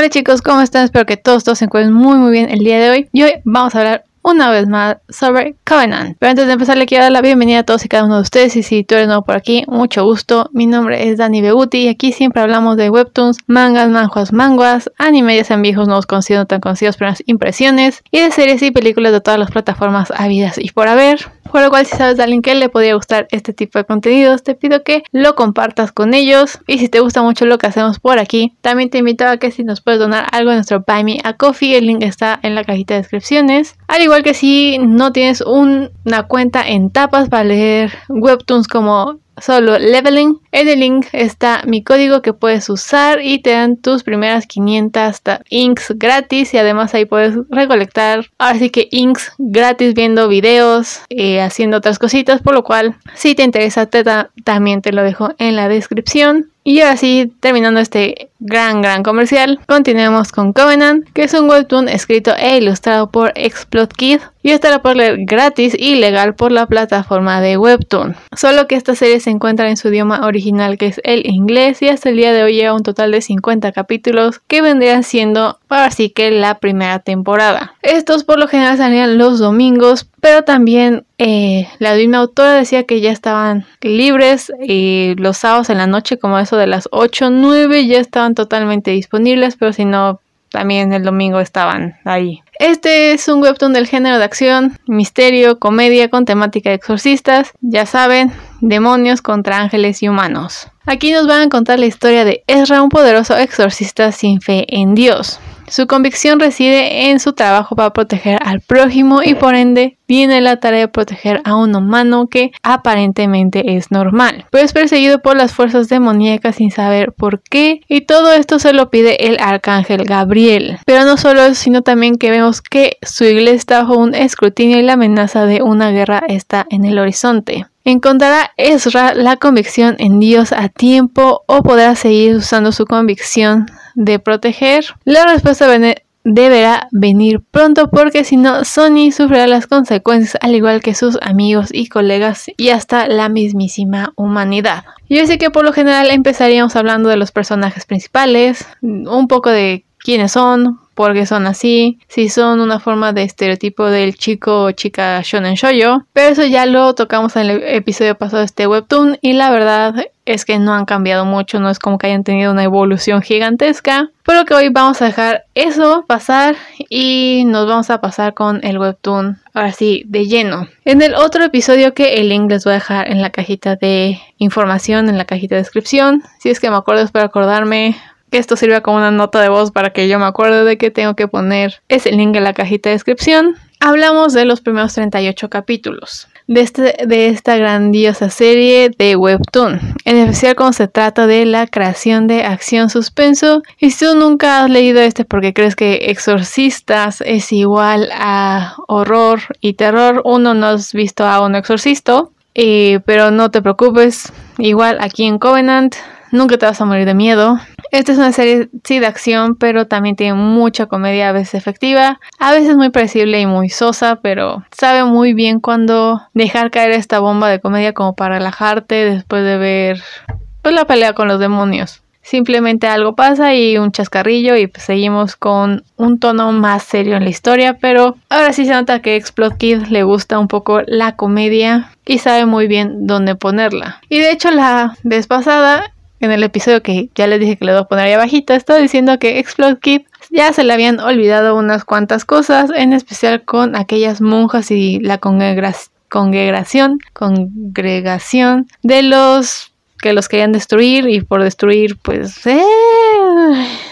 Hola chicos, ¿cómo están? Espero que todos, todos se encuentren muy muy bien el día de hoy. Y hoy vamos a hablar una vez más sobre Covenant. Pero antes de empezar le quiero dar la bienvenida a todos y cada uno de ustedes y si tú eres nuevo por aquí, mucho gusto. Mi nombre es Dani Beguti y aquí siempre hablamos de webtoons, mangas, manjuas, manguas, anime ya sean viejos, nuevos conocidos, tan conocidos, primeras impresiones y de series y películas de todas las plataformas habidas y por haber. Por lo cual, si sabes de alguien que le podría gustar este tipo de contenidos, te pido que lo compartas con ellos. Y si te gusta mucho lo que hacemos por aquí, también te invito a que si nos puedes donar algo en nuestro Buy Me a Coffee, el link está en la cajita de descripciones. Al igual que si no tienes una cuenta en tapas para leer webtoons como solo leveling. En el link está mi código que puedes usar y te dan tus primeras 500 inks gratis y además ahí puedes recolectar así que inks gratis viendo videos, eh, haciendo otras cositas, por lo cual si te interesa también te lo dejo en la descripción. Y así, terminando este gran, gran comercial, continuemos con Covenant, que es un webtoon escrito e ilustrado por Explode y estará por leer gratis y legal por la plataforma de Webtoon. Solo que esta serie se encuentra en su idioma original que es el inglés y hasta el día de hoy lleva un total de 50 capítulos que vendrían siendo así que la primera temporada. Estos por lo general salían los domingos, pero también eh, la misma autora decía que ya estaban libres y los sábados en la noche como eso de las 8 9 ya estaban totalmente disponibles, pero si no también el domingo estaban ahí. Este es un webtoon del género de acción, misterio, comedia con temática de exorcistas, ya saben, demonios contra ángeles y humanos. Aquí nos van a contar la historia de Ezra, un poderoso exorcista sin fe en Dios. Su convicción reside en su trabajo para proteger al prójimo y por ende tiene la tarea de proteger a un humano que aparentemente es normal, pero es perseguido por las fuerzas demoníacas sin saber por qué y todo esto se lo pide el arcángel Gabriel. Pero no solo eso, sino también que vemos que su iglesia está bajo un escrutinio y la amenaza de una guerra está en el horizonte. ¿Encontrará Ezra la convicción en Dios a tiempo o podrá seguir usando su convicción de proteger? La respuesta deberá venir pronto porque si no Sony sufrirá las consecuencias al igual que sus amigos y colegas y hasta la mismísima humanidad. Yo sé que por lo general empezaríamos hablando de los personajes principales, un poco de quiénes son, por qué son así, si son una forma de estereotipo del chico o chica shonen shoyo, pero eso ya lo tocamos en el episodio pasado de este webtoon y la verdad es que no han cambiado mucho, no es como que hayan tenido una evolución gigantesca, pero que hoy vamos a dejar eso pasar y nos vamos a pasar con el webtoon ahora sí de lleno. En el otro episodio que el link les voy a dejar en la cajita de información, en la cajita de descripción, si es que me acuerdo, espero acordarme, que esto sirva como una nota de voz para que yo me acuerde de que tengo que poner ese link en la cajita de descripción. Hablamos de los primeros 38 capítulos de, este, de esta grandiosa serie de Webtoon, en especial cuando se trata de la creación de acción suspenso. Y si tú nunca has leído este porque crees que Exorcistas es igual a horror y terror, uno no has visto a un exorcista, eh, pero no te preocupes, igual aquí en Covenant nunca te vas a morir de miedo. Esta es una serie, sí, de acción, pero también tiene mucha comedia, a veces efectiva, a veces muy predecible y muy sosa, pero sabe muy bien cuándo dejar caer esta bomba de comedia como para relajarte después de ver pues, la pelea con los demonios. Simplemente algo pasa y un chascarrillo y pues seguimos con un tono más serio en la historia, pero ahora sí se nota que Explode Kid le gusta un poco la comedia y sabe muy bien dónde ponerla. Y de hecho la vez pasada en el episodio que ya les dije que le voy a poner ahí abajito, estaba diciendo que Explode Kid ya se le habían olvidado unas cuantas cosas, en especial con aquellas monjas y la congregación, congregación de los que los querían destruir y por destruir pues eh,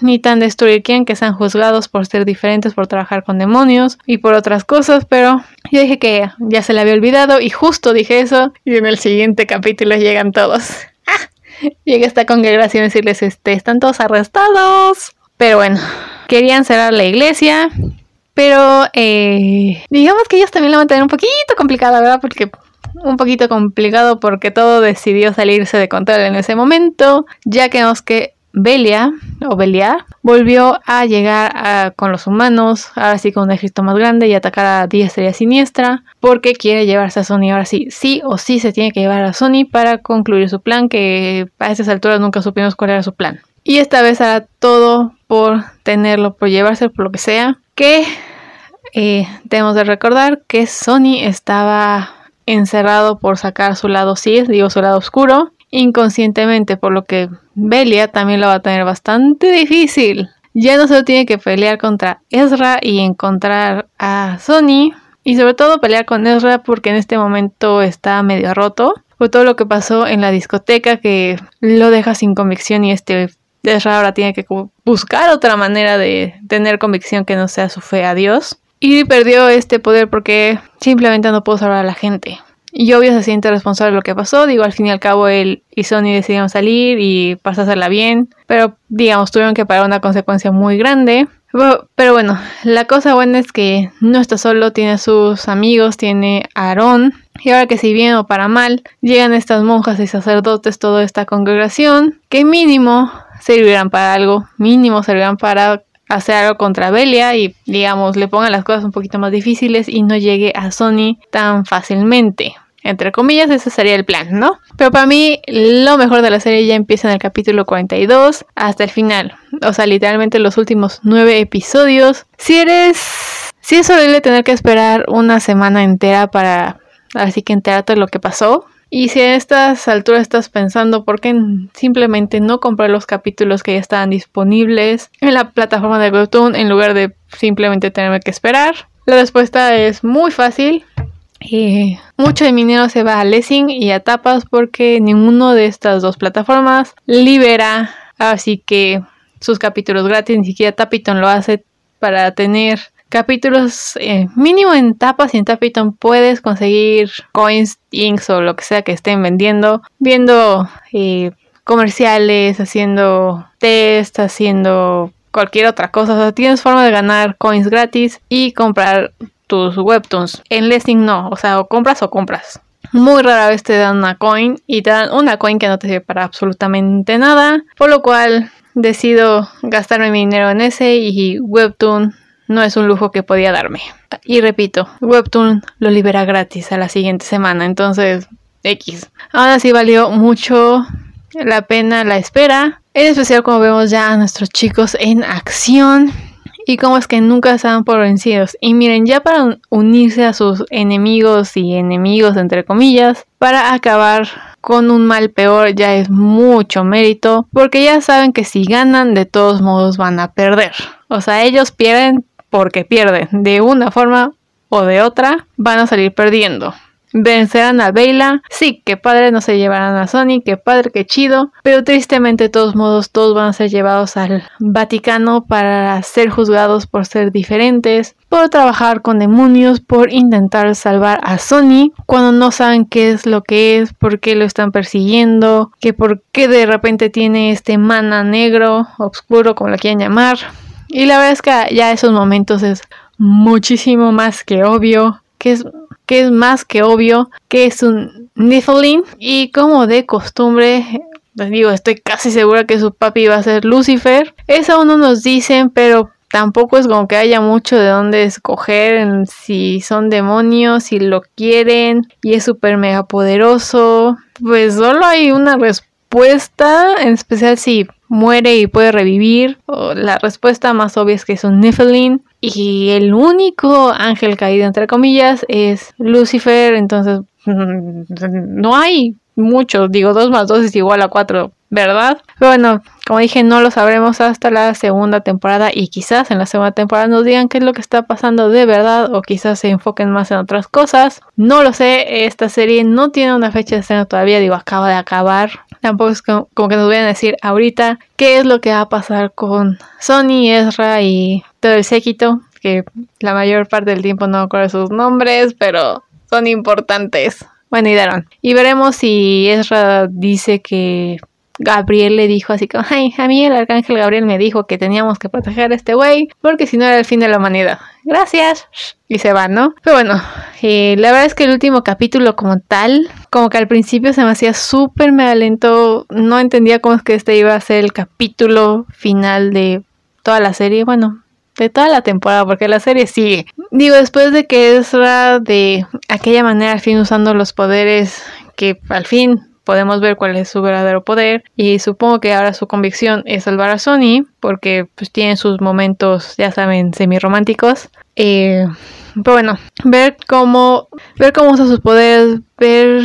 ni tan destruir quién que sean juzgados por ser diferentes, por trabajar con demonios y por otras cosas, pero yo dije que ya se le había olvidado y justo dije eso y en el siguiente capítulo llegan todos. Llega esta congregación a decirles, este, están todos arrestados. Pero bueno, querían cerrar la iglesia. Pero eh, digamos que ellos también lo van a tener un poquito complicado, ¿verdad? Porque un poquito complicado porque todo decidió salirse de control en ese momento, ya que vemos que Belia, o Belia, volvió a llegar con los humanos, ahora sí con un ejército más grande y atacar a diestra y a siniestra, porque quiere llevarse a Sony. Ahora sí, sí o sí se tiene que llevar a Sony para concluir su plan, que a esas alturas nunca supimos cuál era su plan. Y esta vez hará todo por tenerlo, por llevarse, por lo que sea. Que eh, tenemos de recordar que Sony estaba encerrado por sacar su lado sí, digo su lado oscuro, inconscientemente, por lo que Belia también lo va a tener bastante difícil. Ya no solo tiene que pelear contra Ezra y encontrar a Sony, y sobre todo pelear con Ezra porque en este momento está medio roto. Por todo lo que pasó en la discoteca que lo deja sin convicción y este Ezra ahora tiene que buscar otra manera de tener convicción que no sea su fe a Dios. Y perdió este poder porque simplemente no pudo salvar a la gente. Y obvio se siente responsable de lo que pasó. Digo, al fin y al cabo él y Sony decidieron salir y pasársela bien. Pero digamos, tuvieron que pagar una consecuencia muy grande. Pero bueno, la cosa buena es que no está solo, tiene sus amigos, tiene a Aarón. Y ahora que si bien o para mal, llegan estas monjas y sacerdotes, toda esta congregación, que mínimo servirán para algo, mínimo servirán para hacer algo contra Belia y digamos le pongan las cosas un poquito más difíciles y no llegue a Sony tan fácilmente. Entre comillas, ese sería el plan, ¿no? Pero para mí, lo mejor de la serie ya empieza en el capítulo 42 hasta el final. O sea, literalmente los últimos nueve episodios. Si eres. Si es horrible tener que esperar una semana entera para. Así que enterarte de lo que pasó. Y si a estas alturas estás pensando por qué simplemente no comprar los capítulos que ya estaban disponibles en la plataforma de Webtoon en lugar de simplemente tenerme que esperar, la respuesta es muy fácil. Y mucho de mi dinero se va a Lessing y a Tapas porque ninguno de estas dos plataformas libera así que sus capítulos gratis, ni siquiera Tapiton lo hace para tener capítulos eh, mínimo en tapas y en Tapiton puedes conseguir coins, inks o lo que sea que estén vendiendo, viendo eh, comerciales, haciendo test, haciendo cualquier otra cosa. O sea, tienes forma de ganar coins gratis y comprar tus webtoons. En Lessing no, o sea, o compras o compras. Muy rara vez te dan una coin y te dan una coin que no te sirve para absolutamente nada, por lo cual decido gastarme mi dinero en ese y Webtoon no es un lujo que podía darme. Y repito, Webtoon lo libera gratis a la siguiente semana, entonces X. Ahora sí valió mucho la pena la espera, en especial como vemos ya a nuestros chicos en acción y cómo es que nunca dan por vencidos. Y miren, ya para unirse a sus enemigos y enemigos entre comillas, para acabar con un mal peor ya es mucho mérito, porque ya saben que si ganan de todos modos van a perder. O sea, ellos pierden porque pierden. De una forma o de otra van a salir perdiendo. Vencerán a Bella. Sí, que padre no se llevarán a Sony, que padre, que chido. Pero tristemente, de todos modos, todos van a ser llevados al Vaticano para ser juzgados por ser diferentes, por trabajar con demonios, por intentar salvar a Sony cuando no saben qué es lo que es, por qué lo están persiguiendo, que por qué de repente tiene este mana negro, oscuro, como lo quieran llamar. Y la verdad es que ya esos momentos es muchísimo más que obvio que es, que es más que obvio que es un Niflin y como de costumbre les digo, estoy casi segura que su papi va a ser Lucifer. Eso aún no nos dicen, pero tampoco es como que haya mucho de dónde escoger si son demonios, si lo quieren y es súper mega poderoso. Pues solo hay una respuesta, en especial si muere y puede revivir. la respuesta más obvia es que es un Nephilim. Y el único ángel caído, entre comillas, es Lucifer. Entonces, no hay muchos. Digo, 2 más 2 es igual a 4, ¿verdad? Bueno, como dije, no lo sabremos hasta la segunda temporada. Y quizás en la segunda temporada nos digan qué es lo que está pasando de verdad. O quizás se enfoquen más en otras cosas. No lo sé. Esta serie no tiene una fecha de estreno todavía. Digo, acaba de acabar. Tampoco es como, que nos vayan a decir ahorita qué es lo que va a pasar con Sony, Ezra y todo el séquito, que la mayor parte del tiempo no acuerdo sus nombres, pero son importantes. Bueno, y Daron. Y veremos si Ezra dice que Gabriel le dijo así como, ay, a mí el arcángel Gabriel me dijo que teníamos que proteger a este güey porque si no era el fin de la humanidad. Gracias. Y se va, ¿no? Pero bueno, eh, la verdad es que el último capítulo como tal, como que al principio se me hacía súper mega lento, no entendía cómo es que este iba a ser el capítulo final de toda la serie, bueno, de toda la temporada, porque la serie sigue. Digo, después de que Ezra de aquella manera al fin usando los poderes que al fin podemos ver cuál es su verdadero poder y supongo que ahora su convicción es salvar a Sony porque pues tiene sus momentos, ya saben, semi-románticos. Eh, pero bueno, ver cómo, ver cómo usa sus poderes, ver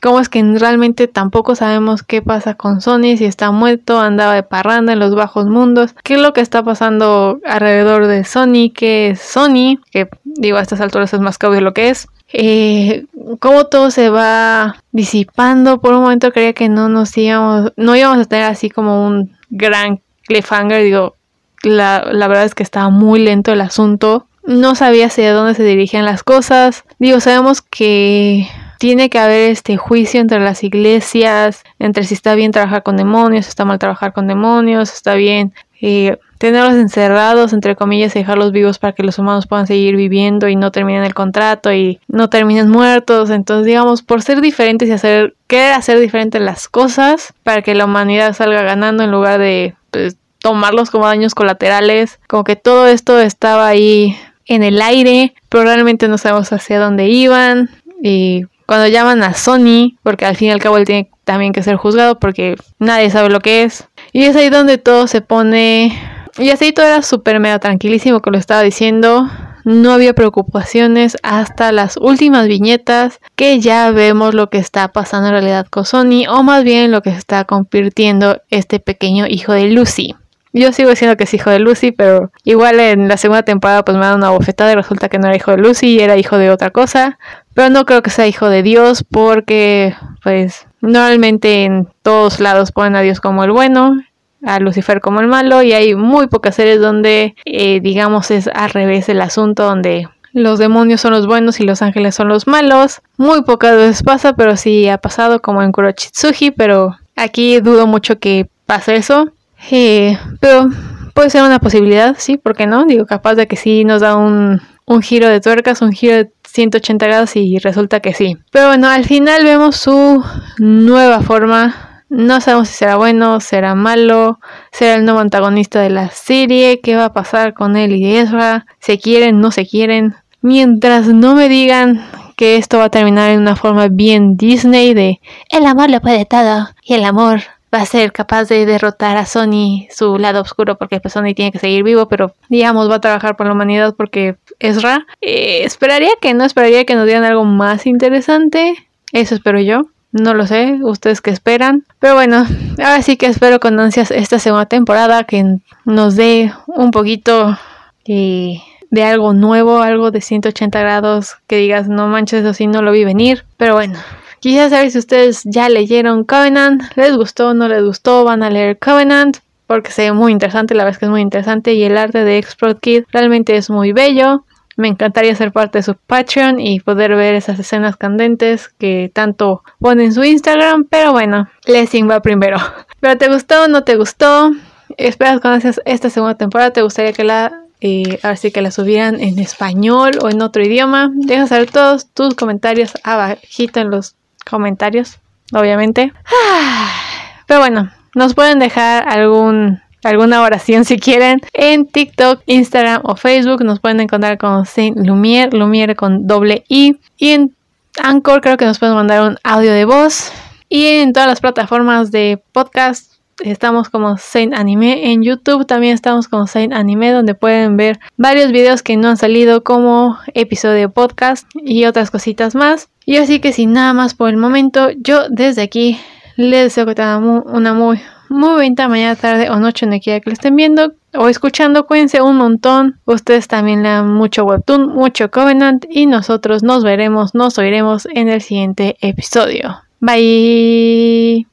cómo es que realmente tampoco sabemos qué pasa con Sony, si está muerto, andaba de parranda en los bajos mundos, qué es lo que está pasando alrededor de Sony, qué es Sony, que digo a estas alturas es más que obvio lo que es. Eh, cómo todo se va disipando. Por un momento creía que no nos íbamos, no íbamos a tener así como un gran cliffhanger. Digo, la, la verdad es que estaba muy lento el asunto. No sabía hacia dónde se dirigían las cosas. Digo, sabemos que tiene que haber este juicio entre las iglesias, entre si está bien trabajar con demonios, está mal trabajar con demonios, está bien eh, tenerlos encerrados, entre comillas, y dejarlos vivos para que los humanos puedan seguir viviendo y no terminen el contrato y no terminen muertos. Entonces, digamos, por ser diferentes y hacer, querer hacer diferentes las cosas para que la humanidad salga ganando en lugar de pues, tomarlos como daños colaterales, como que todo esto estaba ahí en el aire, pero realmente no sabemos hacia dónde iban y cuando llaman a Sony, porque al fin y al cabo él tiene también que ser juzgado porque nadie sabe lo que es. Y es ahí donde todo se pone... Y así todo era súper mega tranquilísimo que lo estaba diciendo. No había preocupaciones hasta las últimas viñetas que ya vemos lo que está pasando en realidad con Sony o más bien lo que se está convirtiendo este pequeño hijo de Lucy. Yo sigo diciendo que es hijo de Lucy, pero igual en la segunda temporada pues me dan una bofetada y resulta que no era hijo de Lucy era hijo de otra cosa. Pero no creo que sea hijo de Dios porque pues normalmente en todos lados ponen a Dios como el bueno, a Lucifer como el malo y hay muy pocas series donde eh, digamos es al revés el asunto donde los demonios son los buenos y los ángeles son los malos. Muy pocas veces pasa, pero sí ha pasado como en Kurochitsuji, pero aquí dudo mucho que pase eso. Eh, pero puede ser una posibilidad, sí, ¿por qué no? Digo, capaz de que sí nos da un, un giro de tuercas, un giro de 180 grados y resulta que sí. Pero bueno, al final vemos su nueva forma. No sabemos si será bueno, será malo, será el nuevo antagonista de la serie, qué va a pasar con él y Ezra, se quieren, no se quieren. Mientras no me digan que esto va a terminar en una forma bien Disney de el amor lo puede todo y el amor va a ser capaz de derrotar a Sony, su lado oscuro, porque pues Sony tiene que seguir vivo, pero digamos va a trabajar por la humanidad porque Ezra. Eh, esperaría que no, esperaría que nos dieran algo más interesante. Eso espero yo. No lo sé, ustedes que esperan. Pero bueno, ahora sí que espero con ansias esta segunda temporada que nos dé un poquito eh, de algo nuevo, algo de 180 grados, que digas, no manches, eso sí no lo vi venir. Pero bueno, Quisiera saber si ustedes ya leyeron Covenant, les gustó, no les gustó, van a leer Covenant, porque se ve muy interesante, la verdad es que es muy interesante y el arte de Export Kid realmente es muy bello. Me encantaría ser parte de su Patreon y poder ver esas escenas candentes que tanto pone en su Instagram, pero bueno, Lessing va primero. ¿Pero te gustó no te gustó? ¿Esperas conoces esta segunda temporada? ¿Te gustaría que la eh, que la subieran en español o en otro idioma. Deja saber todos tus comentarios abajito en los comentarios, obviamente. Pero bueno, nos pueden dejar algún alguna oración si quieren en TikTok, Instagram o Facebook. Nos pueden encontrar con Saint Lumiere, Lumiere con doble I. Y en Anchor creo que nos pueden mandar un audio de voz. Y en todas las plataformas de podcast estamos como Saint Anime. En YouTube también estamos como Saint Anime, donde pueden ver varios videos que no han salido como episodio podcast y otras cositas más. Y así que sin nada más por el momento, yo desde aquí les deseo que tengan una muy, muy bonita mañana, tarde o noche en quiera que lo estén viendo o escuchando. Cuídense un montón. Ustedes también lean mucho Webtoon, mucho Covenant y nosotros nos veremos, nos oiremos en el siguiente episodio. Bye.